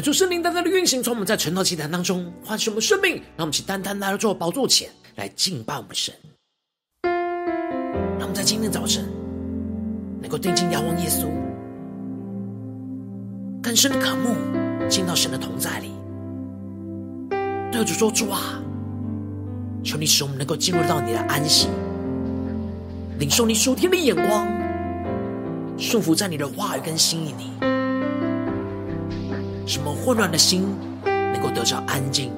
恳求圣灵单单的运行，从我们在晨祷祭坛当中唤醒我们生命，让我们起单单来到主宝座前来敬拜我们神。让我们在今天早晨能够定睛仰望耶稣，更深的渴慕进到神的同在里。对主说：“主啊，求你使我们能够进入到你的安息，领受你属天的眼光，顺服在你的话语跟心意里。”什么混乱的心能够得着安静？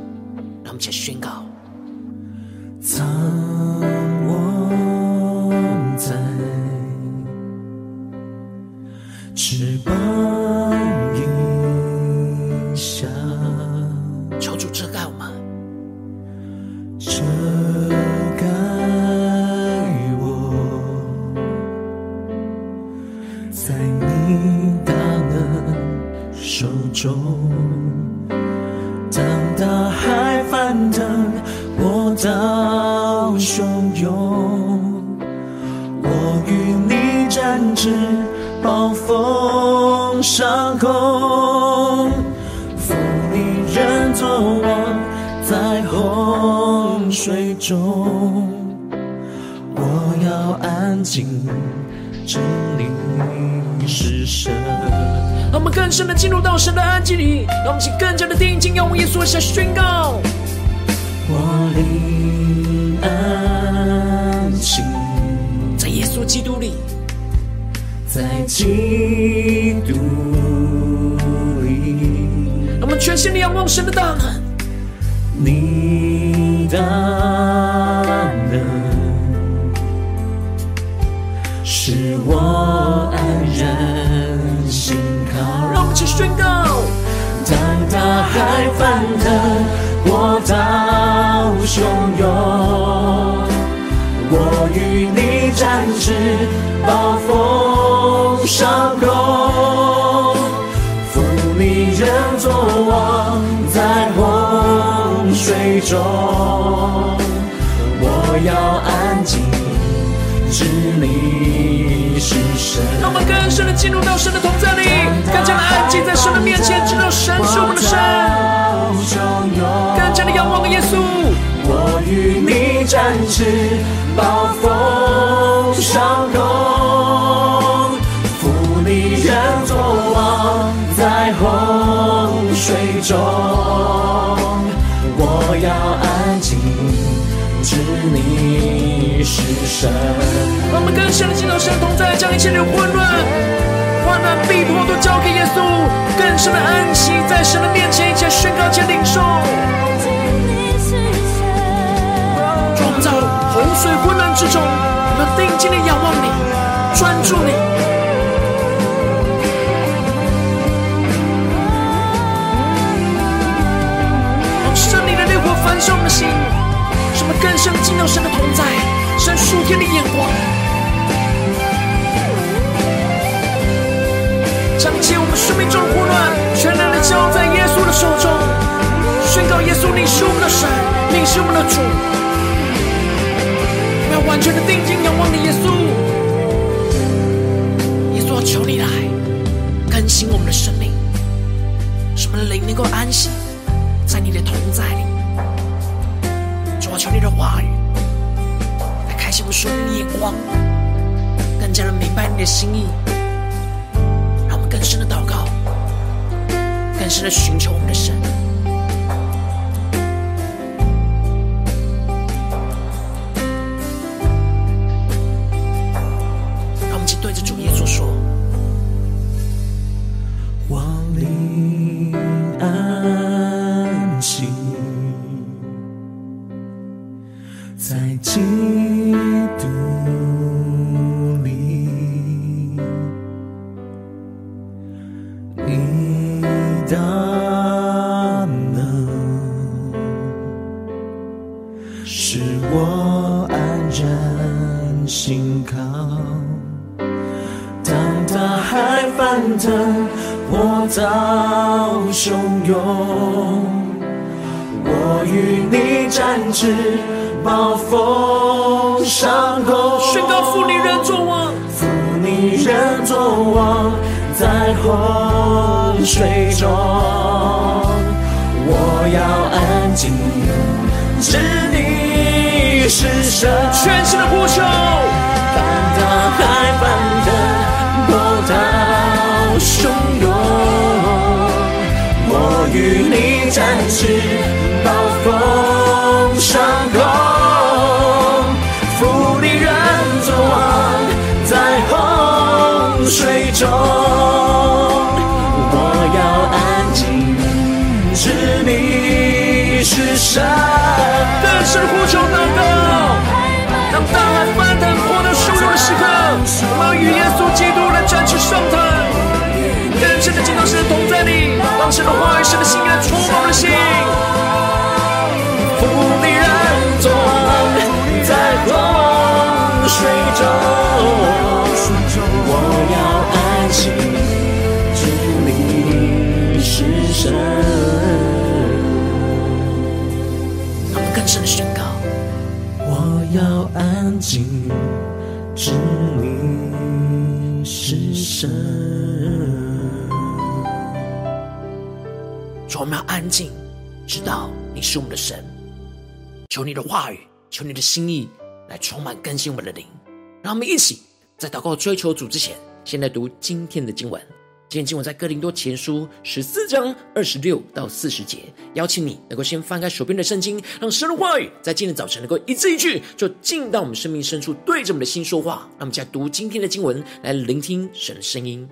让我们先宣告。藏我在翅膀让我们去更加的定睛仰望耶稣，下宣告。我灵安静，在耶稣基督里，在基督里，让我们全心的仰望神的大能，你大你展翅，暴风上空，负你人作王，在洪水中，我要安静，知你是神。让我们更深的进入到神的同在里，更加的安静在神的面前，知道神是我们的神，更加的仰望耶稣。我与你展翅，暴风上空，负你人作王，在洪水中，我要安静，知你是神。让我们更深的神同在，将一切的混乱、患难、逼迫都交给耶稣，更深的安息在神的面前，一起宣告，且领受。创造洪水混乱之中，心的仰望你，专注你，燃烧你的烈火焚烧的心，让我们更深敬到神的同在，神属天的眼光，将借我们生命中混乱、权能的交在耶稣的手中，宣告耶稣你是我们的神，你是我们的主。完全的定睛仰望你，耶稣，耶稣，求你来更新我们的生命，使我们的灵能够安息在你的同在里。主啊，求你的话语来开启我们属灵的眼光，更加的明白你的心意，让我们更深的祷告，更深的寻求我们的神。水中，我要安静，知你是神。全新的呼求，当大海翻腾，波涛汹涌，我与你展翅，暴风上空，父你人作王，在洪水中，我们要与耶稣基督来展翅上腾，更深的进到神同在里，让神的话语、神的心意来充满我们的心。父你人作王，在洪水中，我要安息，知你是神。我们更深的宣告，我要安静，神。主，我们要安静，知道你是我们的神。求你的话语，求你的心意来充满更新我们的灵。让我们一起在祷告追求主之前，先来读今天的经文。今天经文在哥林多前书十四章二十六到四十节。邀请你能够先翻开手边的圣经，让神的话语在今天早晨能够一字一句，就进到我们生命深处，对着我们的心说话。让我们再读今天的经文，来聆听神的声音。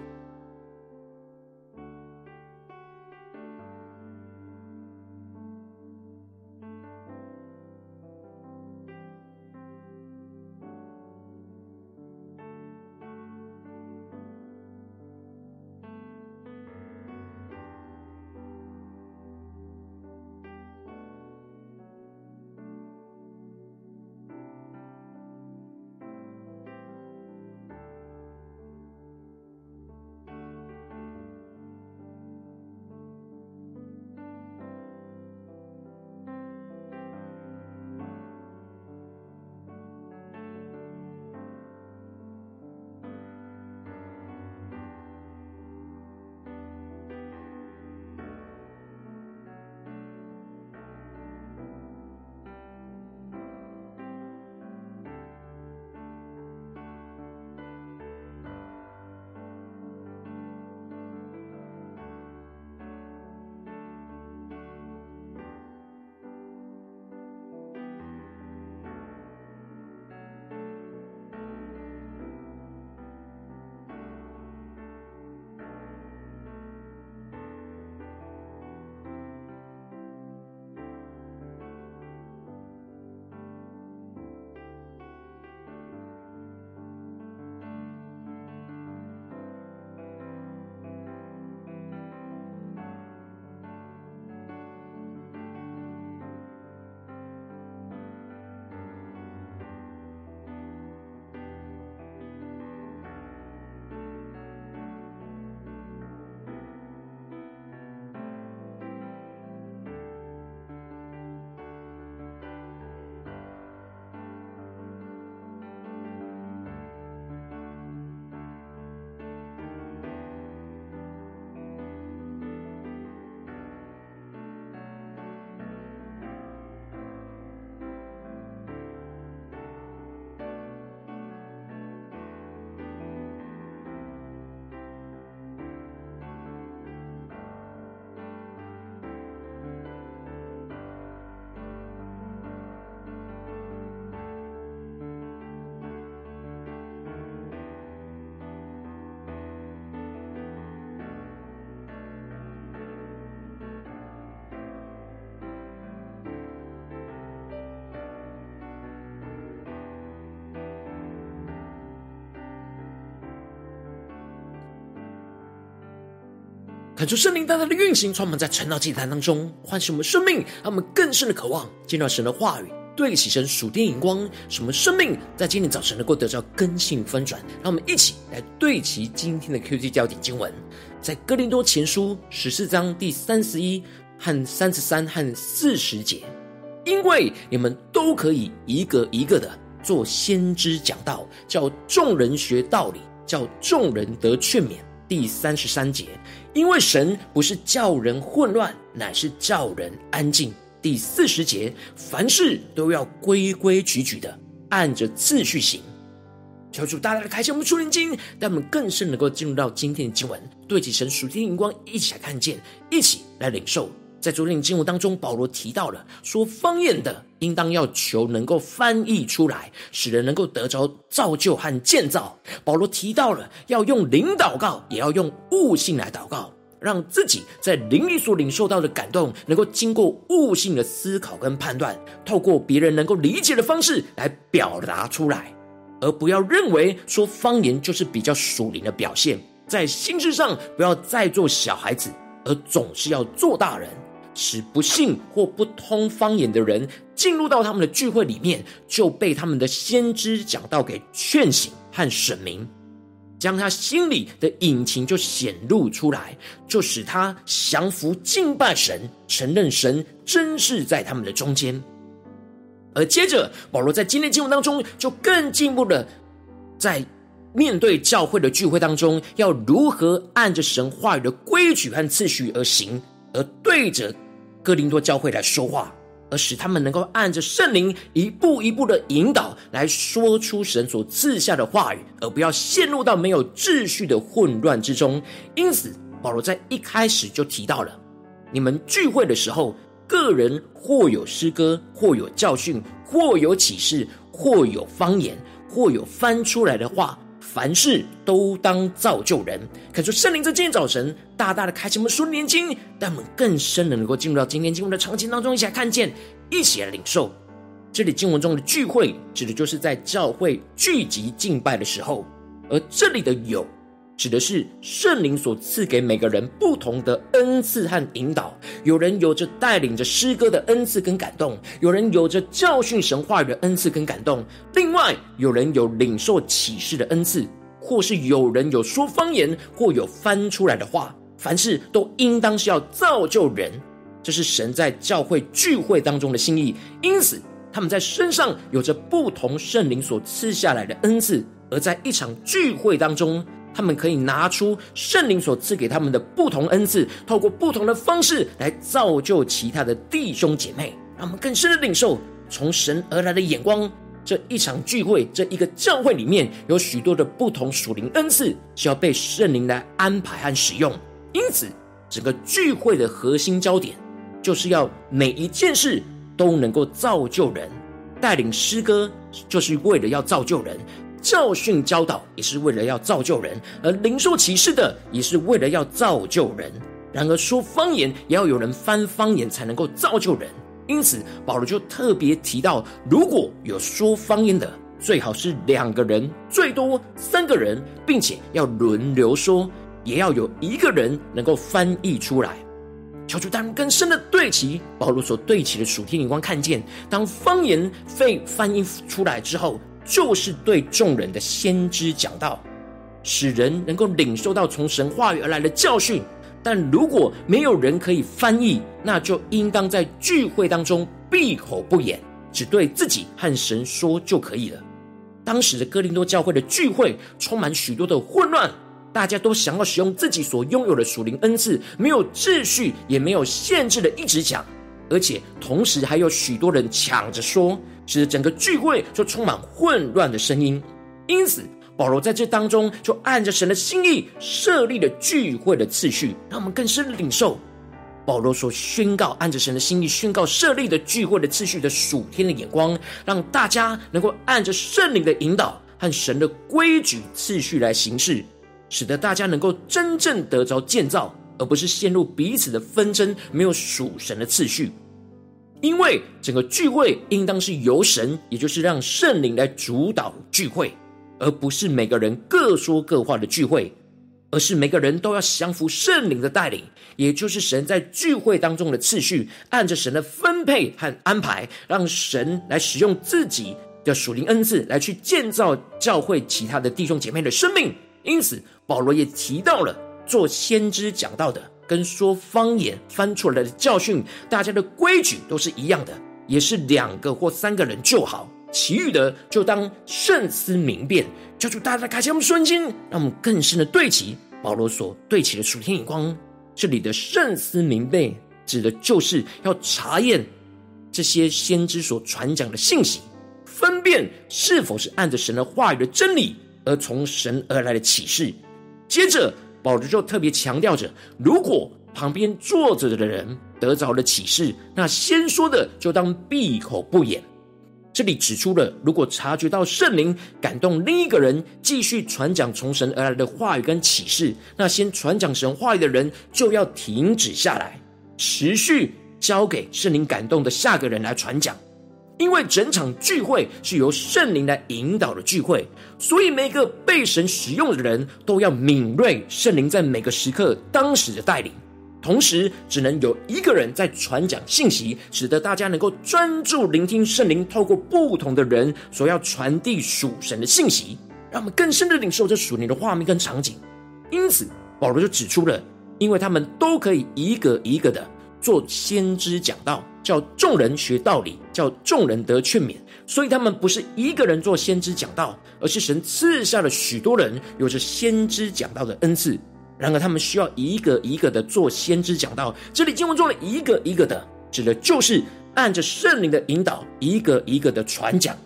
看出圣灵大大的运行，充满在晨祷祭坛当中，唤醒我们生命，让我们更深的渴望见到神的话语，对齐神属天眼光，使我们生命在今天早晨能够得到更新翻转。让我们一起来对齐今天的 QT 焦点经文，在哥林多前书十四章第三十一和三十三和四十节，因为你们都可以一个一个的做先知讲道，叫众人学道理，叫众人得劝勉。第三十三节，因为神不是叫人混乱，乃是叫人安静。第四十节，凡事都要规规矩矩的按着次序行。求主大大的开启我们属灵经，让我们更深能够进入到今天的经文，对起神属天的荧光，一起来看见，一起来领受。在昨天的经文当中，保罗提到了说方言的，应当要求能够翻译出来，使人能够得着造就和建造。保罗提到了要用灵祷告，也要用悟性来祷告，让自己在灵里所领受到的感动，能够经过悟性的思考跟判断，透过别人能够理解的方式来表达出来，而不要认为说方言就是比较属灵的表现。在心智上不要再做小孩子，而总是要做大人。使不信或不通方言的人进入到他们的聚会里面，就被他们的先知讲道给劝醒和审明，将他心里的隐情就显露出来，就使他降服敬拜神，承认神真是在他们的中间。而接着，保罗在今天经文当中就更进一步的，在面对教会的聚会当中，要如何按着神话语的规矩和次序而行。而对着哥林多教会来说话，而使他们能够按着圣灵一步一步的引导，来说出神所赐下的话语，而不要陷入到没有秩序的混乱之中。因此，保罗在一开始就提到了：你们聚会的时候，个人或有诗歌，或有教训，或有启示，或有方言，或有翻出来的话。凡事都当造就人，可是圣灵在今天早晨大大的开启我们属灵经，让我们更深的能够进入到今天经文的场景当中，一起来看见，一起来领受。这里经文中的聚会，指的就是在教会聚集敬拜的时候，而这里的有。指的是圣灵所赐给每个人不同的恩赐和引导。有人有着带领着诗歌的恩赐跟感动，有人有着教训神话的恩赐跟感动。另外，有人有领受启示的恩赐，或是有人有说方言，或有翻出来的话。凡事都应当是要造就人，这是神在教会聚会当中的心意。因此，他们在身上有着不同圣灵所赐下来的恩赐，而在一场聚会当中。他们可以拿出圣灵所赐给他们的不同恩赐，透过不同的方式来造就其他的弟兄姐妹，让我们更深的领受从神而来的眼光。这一场聚会，这一个教会里面有许多的不同属灵恩赐，需要被圣灵来安排和使用。因此，整个聚会的核心焦点，就是要每一件事都能够造就人。带领诗歌，就是为了要造就人。教训教导也是为了要造就人，而灵受启示的也是为了要造就人。然而说方言也要有人翻方言才能够造就人。因此保罗就特别提到，如果有说方言的，最好是两个人，最多三个人，并且要轮流说，也要有一个人能够翻译出来。求主带领更深的对齐保罗所对齐的属天眼光，看见当方言被翻译出来之后。就是对众人的先知讲道，使人能够领受到从神话语而来的教训。但如果没有人可以翻译，那就应当在聚会当中闭口不言，只对自己和神说就可以了。当时的哥林多教会的聚会充满许多的混乱，大家都想要使用自己所拥有的属灵恩赐，没有秩序也没有限制的一直讲，而且同时还有许多人抢着说。使得整个聚会就充满混乱的声音，因此保罗在这当中就按着神的心意设立了聚会的次序，让我们更深的领受保罗所宣告按着神的心意宣告设立的聚会的次序的属天的眼光，让大家能够按着圣灵的引导和神的规矩次序来行事，使得大家能够真正得着建造，而不是陷入彼此的纷争，没有属神的次序。因为整个聚会应当是由神，也就是让圣灵来主导聚会，而不是每个人各说各话的聚会。而是每个人都要降服圣灵的带领，也就是神在聚会当中的次序，按着神的分配和安排，让神来使用自己的属灵恩赐来去建造教会其他的弟兄姐妹的生命。因此，保罗也提到了做先知讲到的，跟说方言翻出来的教训，大家的规矩都是一样的，也是两个或三个人就好。其余的就当慎思明辨，求主大家开启我们瞬间，让我们更深的对齐保罗所对齐的属天眼光。这里的慎思明辨，指的就是要查验这些先知所传讲的信息，分辨是否是按着神的话语的真理而从神而来的启示。接着，保罗就特别强调着，如果旁边坐着的人得着了启示，那先说的就当闭口不言。这里指出了，如果察觉到圣灵感动另一个人继续传讲从神而来的话语跟启示，那先传讲神话语的人就要停止下来，持续交给圣灵感动的下个人来传讲。因为整场聚会是由圣灵来引导的聚会，所以每个被神使用的人都要敏锐圣灵在每个时刻当时的带领。同时，只能有一个人在传讲信息，使得大家能够专注聆听圣灵透过不同的人所要传递属神的信息，让我们更深的领受这属灵的画面跟场景。因此，保罗就指出了，因为他们都可以一个一个的做先知讲道，叫众人学道理，叫众人得劝勉，所以他们不是一个人做先知讲道，而是神赐下了许多人有着先知讲道的恩赐。然而，他们需要一个一个的做先知讲道。这里经文中的一个一个的，指的就是按着圣灵的引导，一个一个的传讲，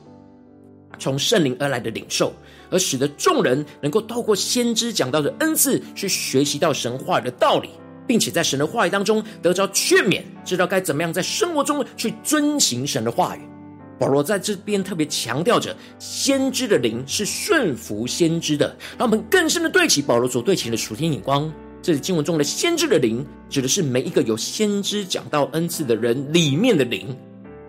从圣灵而来的领受，而使得众人能够透过先知讲道的恩赐，去学习到神话语的道理，并且在神的话语当中得着劝勉，知道该怎么样在生活中去遵行神的话语。保罗在这边特别强调着，先知的灵是顺服先知的，让我们更深的对齐保罗所对齐的属天眼光。这里经文中的先知的灵，指的是每一个有先知讲道恩赐的人里面的灵；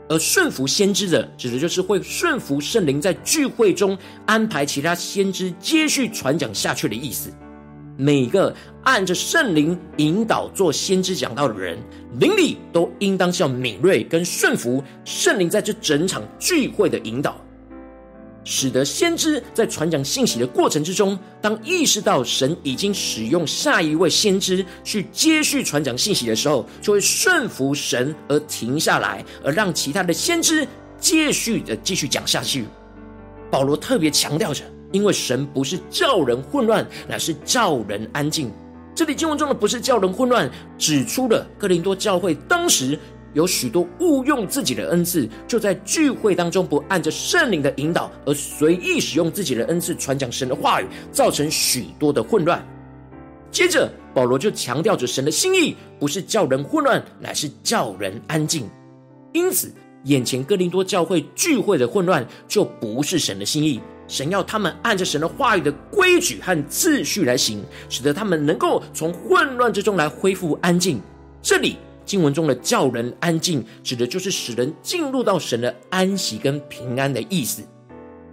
而顺服先知的，指的就是会顺服圣灵在聚会中安排其他先知接续传讲下去的意思。每个按着圣灵引导做先知讲道的人，灵里都应当是要敏锐跟顺服圣灵在这整场聚会的引导，使得先知在传讲信息的过程之中，当意识到神已经使用下一位先知去接续传讲信息的时候，就会顺服神而停下来，而让其他的先知接续的继续讲下去。保罗特别强调着。因为神不是叫人混乱，乃是叫人安静。这里经文中的不是叫人混乱，指出了哥林多教会当时有许多误用自己的恩赐，就在聚会当中不按着圣灵的引导，而随意使用自己的恩赐传讲神的话语，造成许多的混乱。接着保罗就强调着神的心意不是叫人混乱，乃是叫人安静。因此，眼前哥林多教会聚会的混乱就不是神的心意。神要他们按着神的话语的规矩和秩序来行，使得他们能够从混乱之中来恢复安静。这里经文中的叫人安静，指的就是使人进入到神的安息跟平安的意思。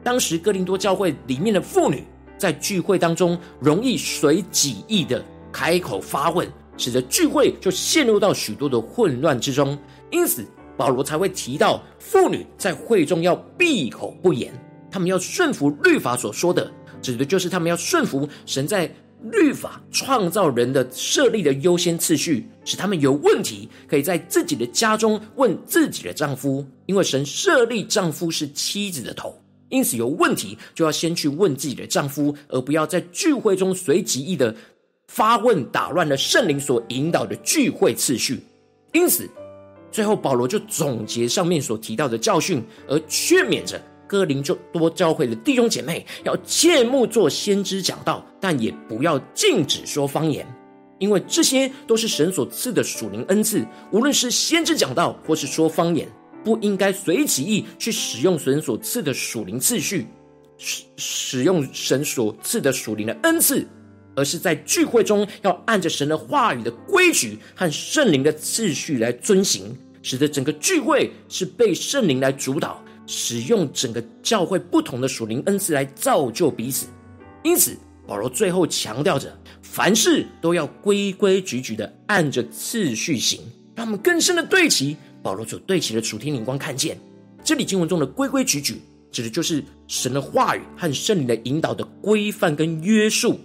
当时哥林多教会里面的妇女在聚会当中容易随己意的开口发问，使得聚会就陷入到许多的混乱之中。因此保罗才会提到妇女在会中要闭口不言。他们要顺服律法所说的，指的就是他们要顺服神在律法创造人的设立的优先次序，使他们有问题可以在自己的家中问自己的丈夫，因为神设立丈夫是妻子的头，因此有问题就要先去问自己的丈夫，而不要在聚会中随己意的发问，打乱了圣灵所引导的聚会次序。因此，最后保罗就总结上面所提到的教训，而劝勉着。哥林就多教会的弟兄姐妹要切莫做先知讲道，但也不要禁止说方言，因为这些都是神所赐的属灵恩赐。无论是先知讲道或是说方言，不应该随己意去使用神所赐的属灵次序，使使用神所赐的属灵的恩赐，而是在聚会中要按着神的话语的规矩和圣灵的次序来遵行，使得整个聚会是被圣灵来主导。使用整个教会不同的属灵恩赐来造就彼此，因此保罗最后强调着，凡事都要规规矩矩的按着次序行，让我们更深的对齐保罗所对齐的属天灵光，看见这里经文中的规规矩矩，指的就是神的话语和圣灵的引导的规范跟约束，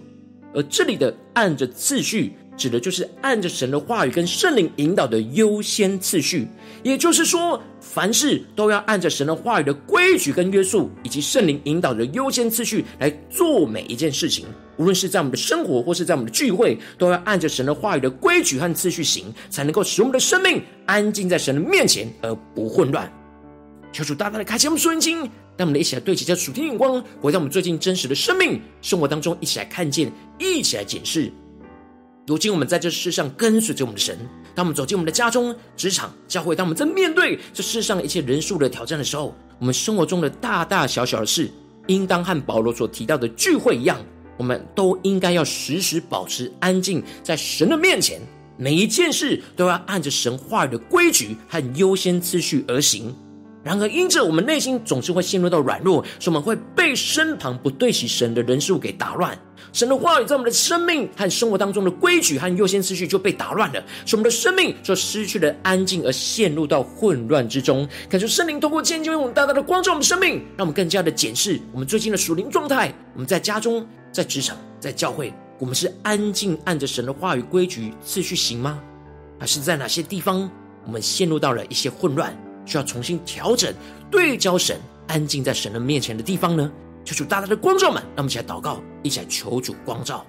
而这里的按着次序。指的就是按着神的话语跟圣灵引导的优先次序，也就是说，凡事都要按着神的话语的规矩跟约束，以及圣灵引导的优先次序来做每一件事情。无论是在我们的生活，或是在我们的聚会，都要按着神的话语的规矩和次序行，才能够使我们的生命安静在神的面前，而不混乱。求主大大的开启我们属灵，让我们一起来对齐这属天眼光，回到我们最近真实的生命生活当中，一起来看见，一起来检视。如今我们在这世上跟随着我们的神，当我们走进我们的家中、职场、教会，当我们在面对这世上一切人数的挑战的时候，我们生活中的大大小小的事，应当和保罗所提到的聚会一样，我们都应该要时时保持安静，在神的面前，每一件事都要按着神话语的规矩和优先次序而行。然而，因着我们内心总是会陷入到软弱，所以我们会被身旁不对齐神的人数给打乱。神的话语在我们的生命和生活当中的规矩和优先次序就被打乱了，使我们的生命就失去了安静，而陷入到混乱之中。感谢圣灵通过渐渐用大大的光照我们生命，让我们更加的检视我们最近的属灵状态。我们在家中、在职场、在教会，我们是安静按着神的话语规矩次序行吗？还是在哪些地方我们陷入到了一些混乱，需要重新调整、对焦神、安静在神的面前的地方呢？求主大大的光照们，让我们一起来祷告，一起来求主光照。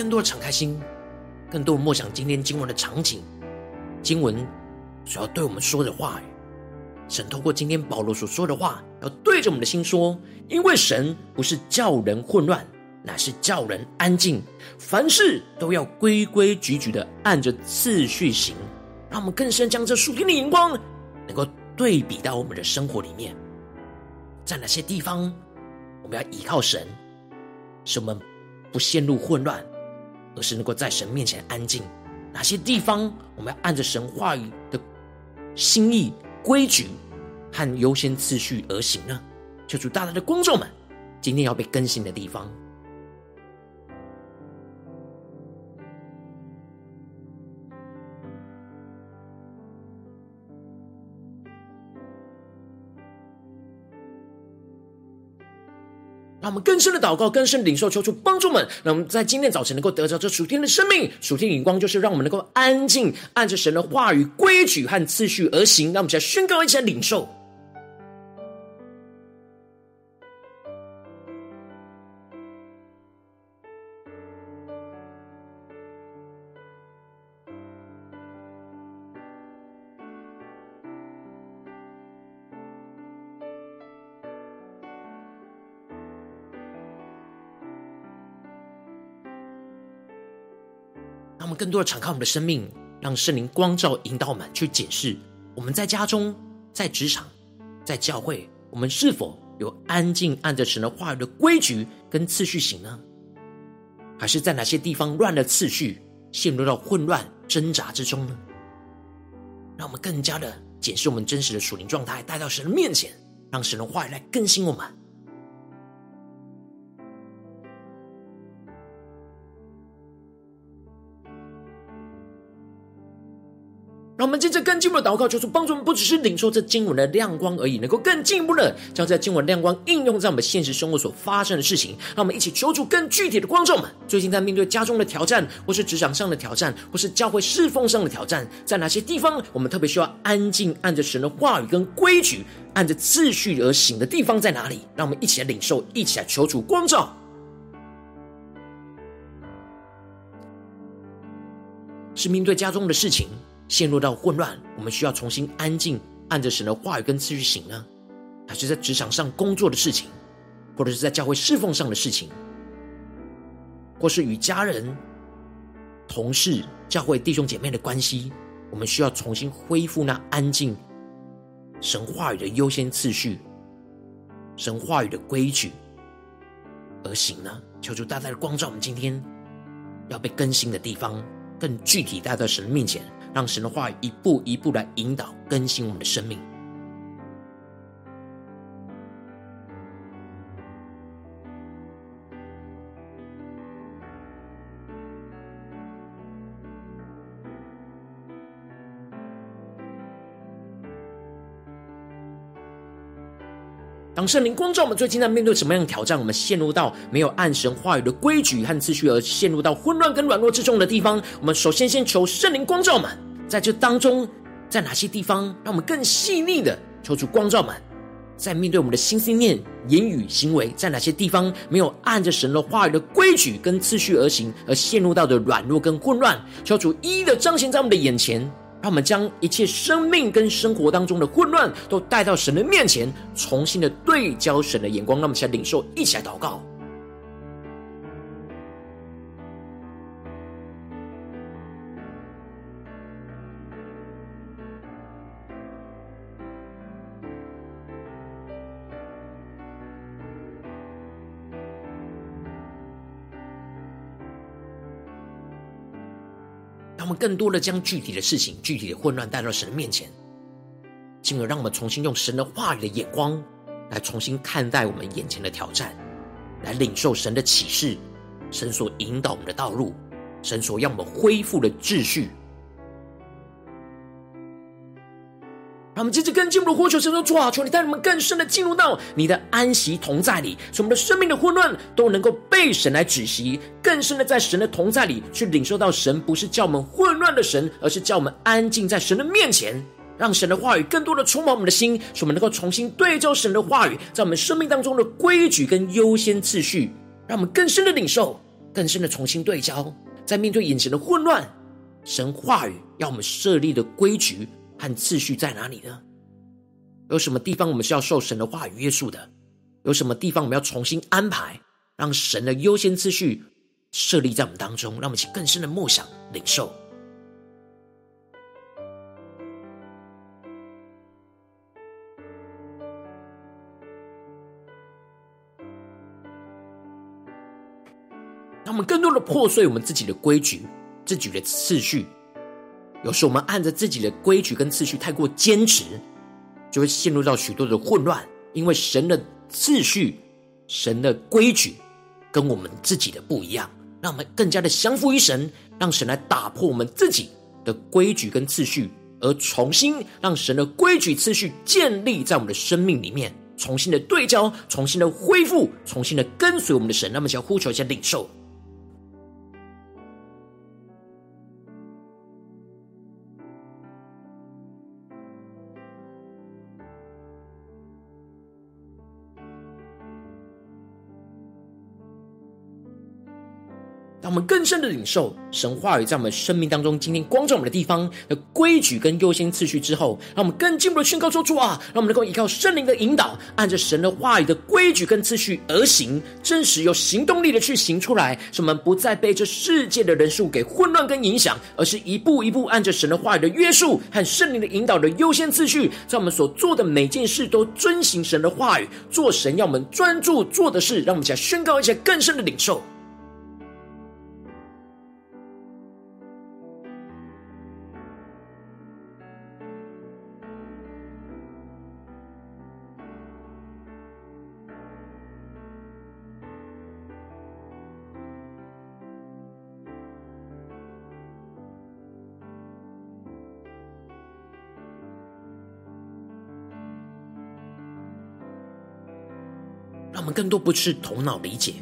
更多的敞开心，更多的默想今天经文的场景，经文所要对我们说的话语。神透过今天保罗所说的话，要对着我们的心说：因为神不是叫人混乱，乃是叫人安静。凡事都要规规矩矩的按着次序行。让我们更深将这属天的眼光，能够对比到我们的生活里面，在哪些地方我们要依靠神，使我们不陷入混乱。而是能够在神面前安静。哪些地方我们要按着神话语的心意、规矩和优先次序而行呢？求主大大的光照们，今天要被更新的地方。我们更深的祷告，更深的领受，求主帮助们，让我们在今天早晨能够得着这属天的生命。属天的眼光就是让我们能够安静，按着神的话语、规矩和次序而行。让我们一起来宣告，一起来领受。更多的敞开我们的生命，让圣灵光照引导我们去检视我们在家中、在职场、在教会，我们是否有安静按着神的话语的规矩跟次序行呢？还是在哪些地方乱了次序，陷入到混乱挣扎之中呢？让我们更加的检视我们真实的属灵状态，带到神的面前，让神的话语来更新我们。进一步祷告，求主帮助我们，不只是领受这经文的亮光而已，能够更进一步的将这经文亮光应用在我们现实生活所发生的事情。让我们一起求主更具体的光照们。最近在面对家中的挑战，或是职场上的挑战，或是教会侍奉上的挑战，在哪些地方我们特别需要安静，按着神的话语跟规矩，按着次序而行的地方在哪里？让我们一起来领受，一起来求主光照。是面对家中的事情。陷入到混乱，我们需要重新安静，按着神的话语跟次序行呢？还是在职场上工作的事情，或者是在教会侍奉上的事情，或是与家人、同事、教会弟兄姐妹的关系，我们需要重新恢复那安静、神话语的优先次序、神话语的规矩而行呢？求主大大的光照我们今天要被更新的地方，更具体带到神面前，让神的话语一步一步来引导更新我们的生命。当圣灵光照我们，最近在面对什么样的挑战？我们陷入到没有按神话语的规矩和次序而陷入到混乱跟软弱之中的地方。我们首先先求圣灵光照我们，在这当中，在哪些地方让我们更细腻的求主光照我们？在面对我们的心思念、言语、行为，在哪些地方没有按着神的话语的规矩跟次序而行，而陷入到的软弱跟混乱，求主一一的彰显在我们的眼前。让我们将一切生命跟生活当中的混乱都带到神的面前，重新的对焦神的眼光。让我们一起来领受，一起来祷告。更多的将具体的事情、具体的混乱带到神的面前，进而让我们重新用神的话语的眼光来重新看待我们眼前的挑战，来领受神的启示，神所引导我们的道路，神所让我们恢复的秩序。让我们接着更进一步的呼求神说：主啊，求你带我们更深的进入到你的安息同在里，使我们的生命的混乱都能够被神来止息，更深的在神的同在里去领受到神不是叫我们混乱的神，而是叫我们安静在神的面前，让神的话语更多的充满我们的心，使我们能够重新对照神的话语在我们生命当中的规矩跟优先次序，让我们更深的领受，更深的重新对焦，在面对眼前的混乱，神话语要我们设立的规矩。和次序在哪里呢？有什么地方我们是要受神的话语约束的？有什么地方我们要重新安排，让神的优先次序设立在我们当中，让我们去更深的梦想领受。让我们更多的破碎我们自己的规矩、自己的次序。有时我们按着自己的规矩跟次序太过坚持，就会陷入到许多的混乱。因为神的次序、神的规矩跟我们自己的不一样，让我们更加的降服于神，让神来打破我们自己的规矩跟次序，而重新让神的规矩次序建立在我们的生命里面，重新的对焦，重新的恢复，重新的跟随我们的神。那么，想呼求一下领受。让我们更深的领受神话语在我们生命当中，今天光照我们的地方的规矩跟优先次序之后，让我们更进一步的宣告说：主啊，让我们能够依靠圣灵的引导，按着神的话语的规矩跟次序而行，真实有行动力的去行出来，使我们不再被这世界的人数给混乱跟影响，而是一步一步按着神的话语的约束和圣灵的引导的优先次序，在我们所做的每件事都遵行神的话语，做神要我们专注做的事。让我们一起来宣告一些更深的领受。更多不是头脑理解，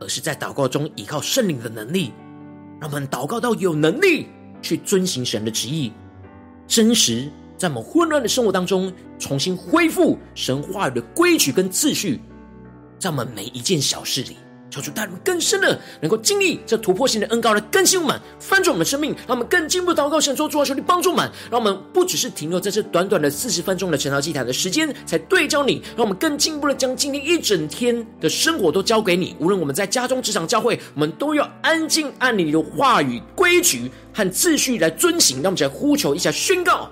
而是在祷告中依靠圣灵的能力，让我们祷告到有能力去遵行神的旨意，真实在我们混乱的生活当中重新恢复神话语的规矩跟秩序，在我们每一件小事里求主带领更深的，能够经历这突破性的恩膏来更新我们，翻转我们的生命，让我们更进一步祷告，神说主啊，求你帮助我们，让我们不只是停留在这短短的四十分钟的晨祷祭坛的时间才对焦你，让我们更进一步的将今天一整天的生活都交给你。无论我们在家中、职场、教会，我们都要安静按你的话语、规矩和秩序来遵行。让我们再呼求一下宣告。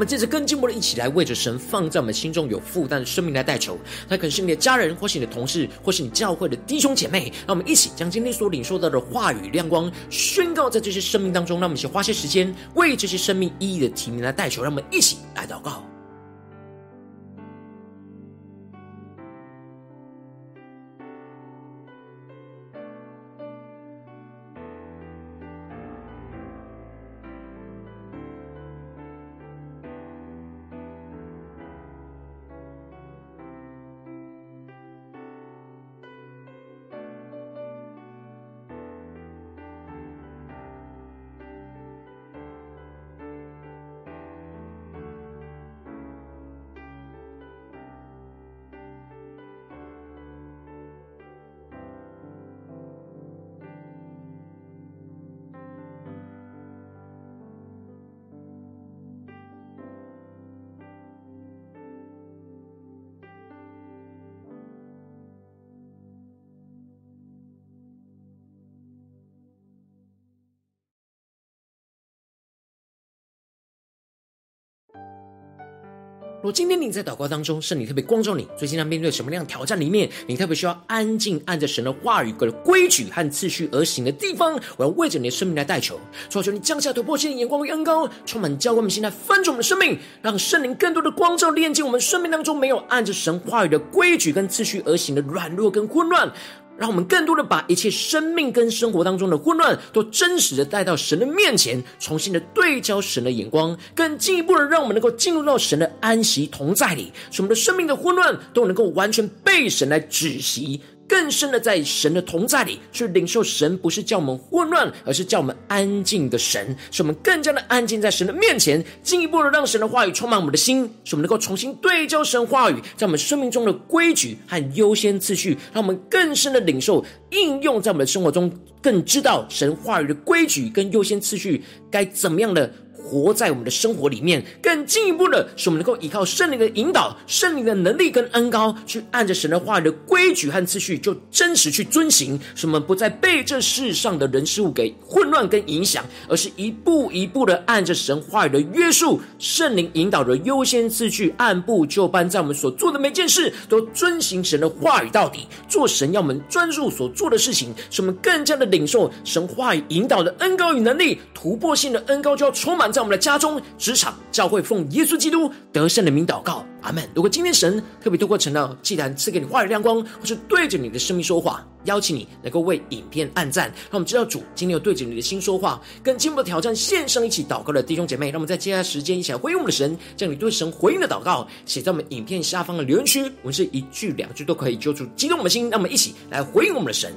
我们接着跟进步的一起来为着神放在我们心中有负担的生命来代求，那可能是你的家人，或是你的同事，或是你教会的弟兄姐妹。让我们一起将今天所领受到的话语亮光宣告在这些生命当中。让我们一起花些时间为这些生命意义的提名来代求。让我们一起来祷告。如今天你在祷告当中，圣灵特别光照你，最近在面对什么样的挑战里面，你特别需要安静按着神的话语、的规矩和次序而行的地方，我要为着你的生命来代求，求求你降下突破性的眼光与恩膏，充满教灌我们心来翻转我们的生命，让圣灵更多的光照炼净我们生命当中没有按着神话语的规矩跟次序而行的软弱跟混乱。让我们更多的把一切生命跟生活当中的混乱，都真实的带到神的面前，重新的对焦神的眼光，更进一步的让我们能够进入到神的安息同在里，使我们的生命的混乱都能够完全被神来止息。更深的在神的同在里去领受神，不是叫我们混乱，而是叫我们安静的神，使我们更加的安静在神的面前，进一步的让神的话语充满我们的心，使我们能够重新对焦神话语在我们生命中的规矩和优先次序，让我们更深的领受应用在我们的生活中，更知道神话语的规矩跟优先次序该怎么样的。活在我们的生活里面，更进一步的是，我们能够依靠圣灵的引导、圣灵的能力跟恩膏，去按着神的话语的规矩和次序，就真实去遵行。使我们不再被这世上的人事物给混乱跟影响，而是一步一步的按着神话语的约束、圣灵引导的优先次序，按部就班，在我们所做的每件事都遵行神的话语到底，做神要我们专注所做的事情，使我们更加的领受神话语引导的恩膏与能力，突破性的恩膏就要充满。在在我们的家中、职场、教会，奉耶稣基督得胜的名祷告，阿门。如果今天神特别透过晨祷祭坛赐给你话语亮光，或是对着你的生命说话，邀请你能够为影片按赞，让我们知道主今天有对着你的心说话，更进一步的挑战线上一起祷告的弟兄姐妹。让我们在接下来时间一起来回应我们的神，将你对神回应的祷告写在我们影片下方的留言区，我们是一句两句都可以，揪出激动我们的心。让我们一起来回应我们的神。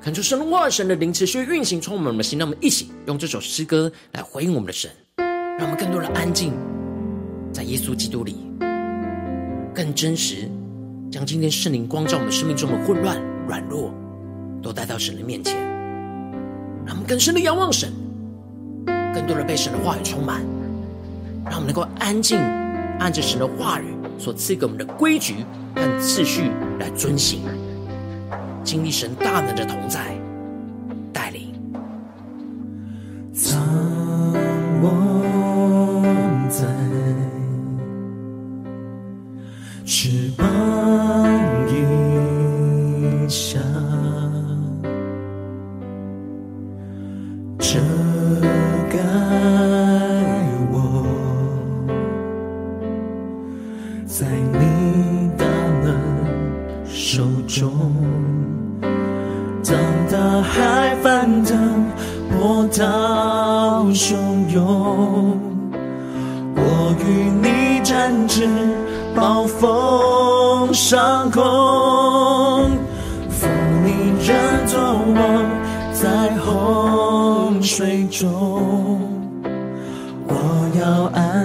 恳求神的话，神的灵持续运行，充满我们的心。让我们一起用这首诗歌来回应我们的神，让我们更多的安静在耶稣基督里，更真实将今天圣灵光照我们生命中的混乱、软弱，都带到神的面前。让我们更深的仰望神，更多的被神的话语充满，让我们能够安静按着神的话语所赐给我们的规矩和次序来遵行。经历神大能的同在。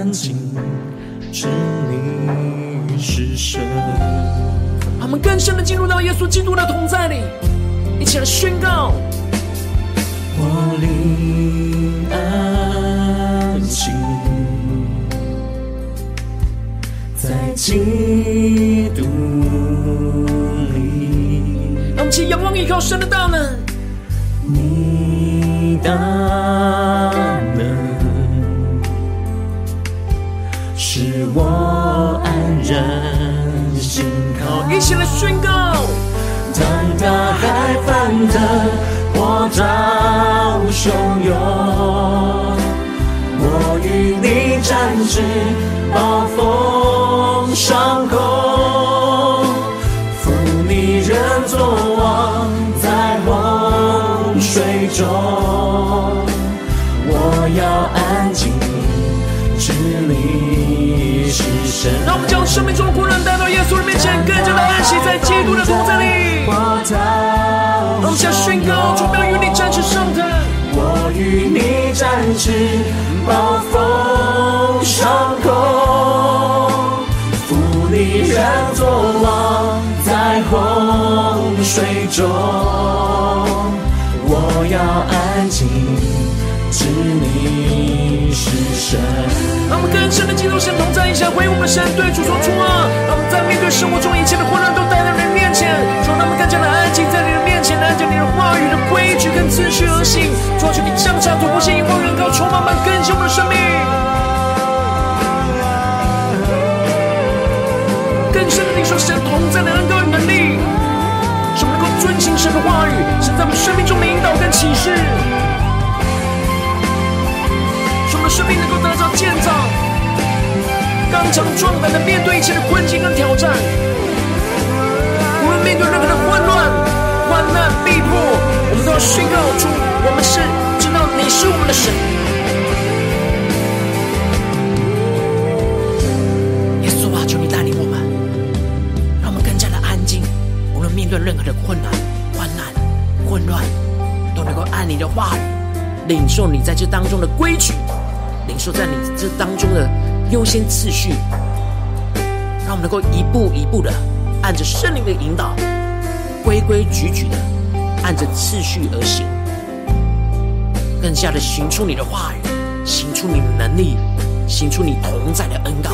安静，知你是神。他们更深的进入到耶稣基督的同在里。一起来宣告，我灵安静，在基督里。让我们起仰望依靠神的大能，你大安然心靠。一起来宣告。当大海翻腾，波涛汹涌，我与你展翅，暴风上空，生命中的困难带到耶稣的面前，更加的安息在基督的同在里。让我们将宣告，主要与你展翅上腾。我与你展翅，暴风上空，负你人作王，在洪水中，我要安静，知你是神。让我们更深的进入神同在一下，回应我们神对主说出啊！让我们在面对生活中一切的混乱，都带到你的面前，让他们更加的安静在你的面前，按照你的话语的规矩跟次序而行。抓住你降下突破性、引发远高、充满满更新我们的生命。更深的领受神同在的恩膏与能力，使我们能够遵行神的话语，神在我们生命中的引导跟启示。我们的生命能够得到建造，刚强壮胆的面对一切的困境跟挑战。无论面对任何的混乱、患难、逼迫，我们都要宣告出：我们是知道你是我们的神。耶稣啊，求你带领我们，让我们更加的安静。无论面对任何的困难、患难、混乱，都能够按你的话语，领受你在这当中的规矩。领受在你这当中的优先次序，让我们能够一步一步的按着圣灵的引导，规规矩矩的按着次序而行，更加的行出你的话语，行出你的能力，行出你同在的恩膏，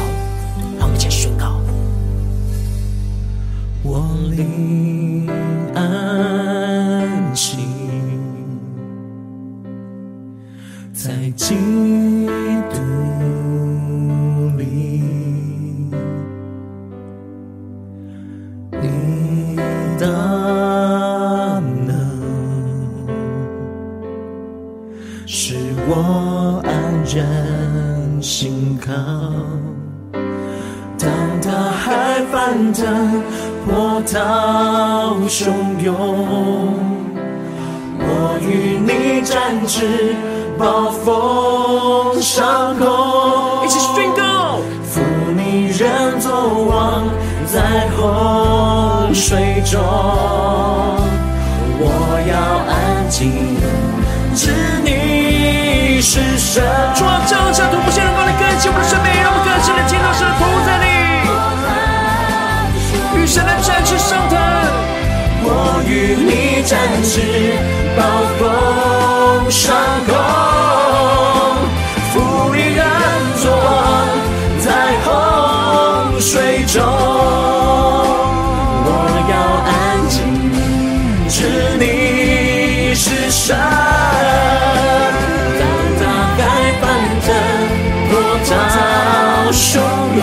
展翅，暴风上空。水中，我要安静，知你是神。当大海翻腾，波涛汹涌，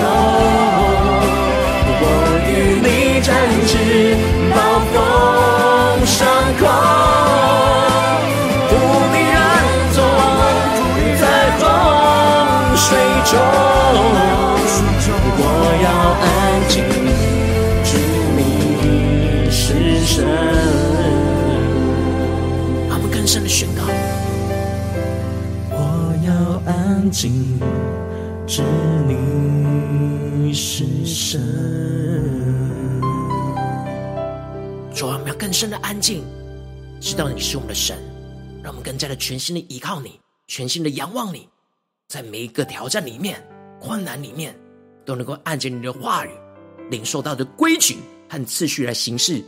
静，知你是神。主啊，我们要更深的安静，知道你是我们的神，让我们更加的全心的依靠你，全心的仰望你，在每一个挑战里面、困难里面，都能够按着你的话语，领受到的规矩和次序来行事，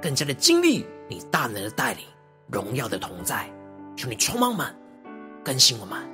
更加的经历你大能的带领、荣耀的同在。求你充满我们，更新我们。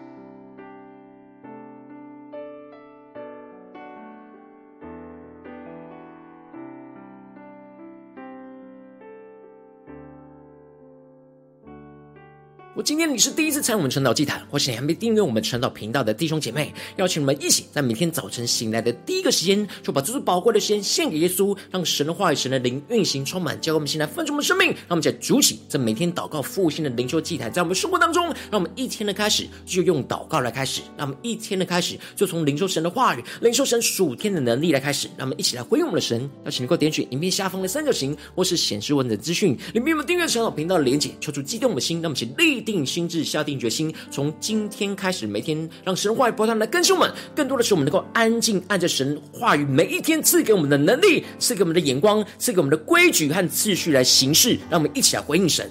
我今天你是第一次参与我们晨祷祭坛，或是你还没订阅我们晨祷频道的弟兄姐妹，邀请你们一起在每天早晨醒来的第一个时间，就把这最宝贵的时间献给耶稣，让神的话语、神的灵运行充满，教给我们现在分盛我们生命。让我们在主起这每天祷告复兴的灵修祭坛，在我们生活当中，让我们一天的开始就用祷告来开始，让我们一天的开始就从领受神的话语、领受神属天的能力来开始。让我们一起来回应我们的神。邀请你给我点选影片下方的三角形，或是显示文字资讯里面有订阅晨祷频道的连结，求主激动的心，让我们一起立定心智，下定决心，从今天开始，每天让神话语不断来更新我们。更多的是，我们能够安静按着神话语，每一天赐给我们的能力，赐给我们的眼光，赐给我们的规矩和次序来行事。让我们一起来回应神。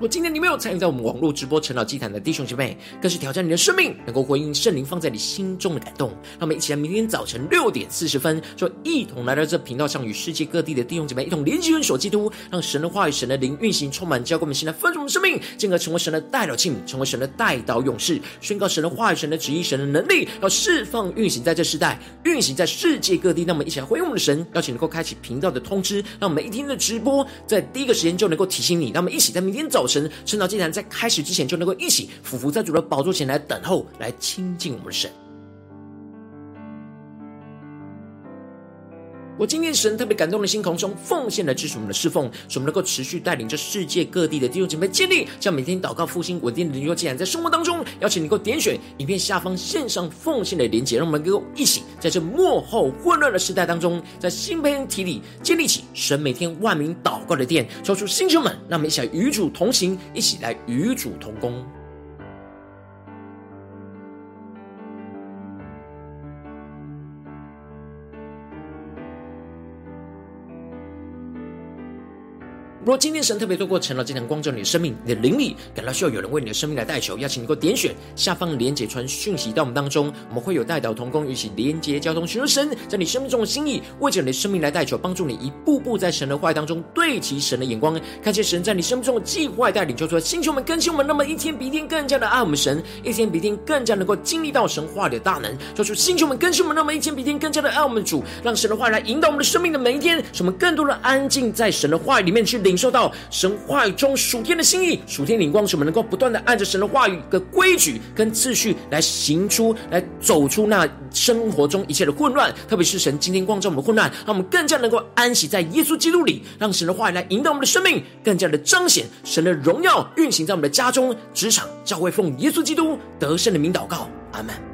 如果今天你没有参与在我们网络直播晨祷祭坛的弟兄姐妹，更是挑战你的生命，能够回应圣灵放在你心中的感动。让我们一起来，明天早晨六点四十分，就一同来到这频道上，与世界各地的弟兄姐妹一同连接、元首基督，让神的话语、神的灵运行，充满，教给我们现在丰盛的生命，进而成为神的代表器皿，成为神的代祷勇士，宣告神的话语、神的旨意、神的能力，要释放、运行在这时代，运行在世界各地。那我们一起来回应我们的神，邀请能够开启频道的通知，让每一天的直播在第一个时间就能够提醒你。让我们一起在明天早。神圣道竟然在开始之前，就能够一起俯伏在主的宝座前来等候，来亲近我们的神。我今天神特别感动的心，空中奉献来支持我们的侍奉，使我们能够持续带领着世界各地的弟兄姐妹建立，将每天祷告复兴稳定的灵修祭坛在生活当中。邀请你能够点选影片下方线上奉献的连结，让我们能够一起在这幕后混乱的时代当中，在新媒体里建立起神每天万名祷告的殿，抽出星球们，让我们一起来与主同行，一起来与主同工。如果今天神特别透过晨祷祭坛光照你的生命，你的灵里感到需要有人为你的生命来代求，邀请你能够点选下方连结传讯息到我们当中，我们会有代祷同工，一起连结交通，寻求神在你生命中的心意，为着你的生命来代求，帮助你一步步在神的话语当中对齐神的眼光，看见神在你生命中的计划带领，就说星球们更新我们，那么一天比一天更加的爱我们神，一天比一天更加能够经历到神话里的大能，就说星球们更新我们，那么一天比一天更加的爱我们主，让神的话语来引导我们的生命的每一天，使我们更多的安静在神的话语里面去领受到神话语中属天的心意、属天灵光，使我们能够不断的按着神的话语的规矩跟次序来行出、来走出那生活中一切的混乱。特别是神今天光照我们的混乱，让我们更加能够安息在耶稣基督里，让神的话语来引导我们的生命，更加的彰显神的荣耀运行在我们的家中、职场、教会，奉耶稣基督得胜的名祷告，阿门。